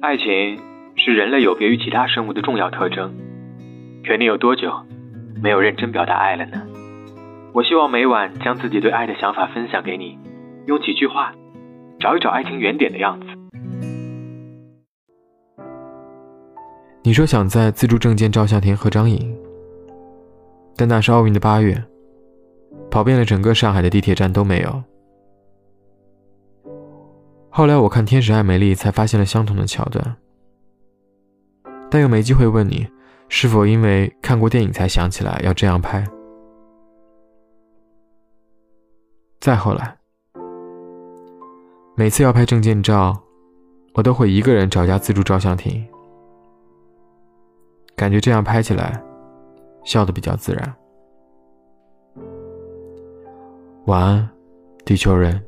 爱情是人类有别于其他生物的重要特征。可你有多久没有认真表达爱了呢？我希望每晚将自己对爱的想法分享给你，用几句话找一找爱情原点的样子。你说想在自助证件照相亭合张影，但那是奥运的八月，跑遍了整个上海的地铁站都没有。后来我看《天使爱美丽》才发现了相同的桥段，但又没机会问你是否因为看过电影才想起来要这样拍。再后来，每次要拍证件照，我都会一个人找家自助照相亭，感觉这样拍起来笑得比较自然。晚安，地球人。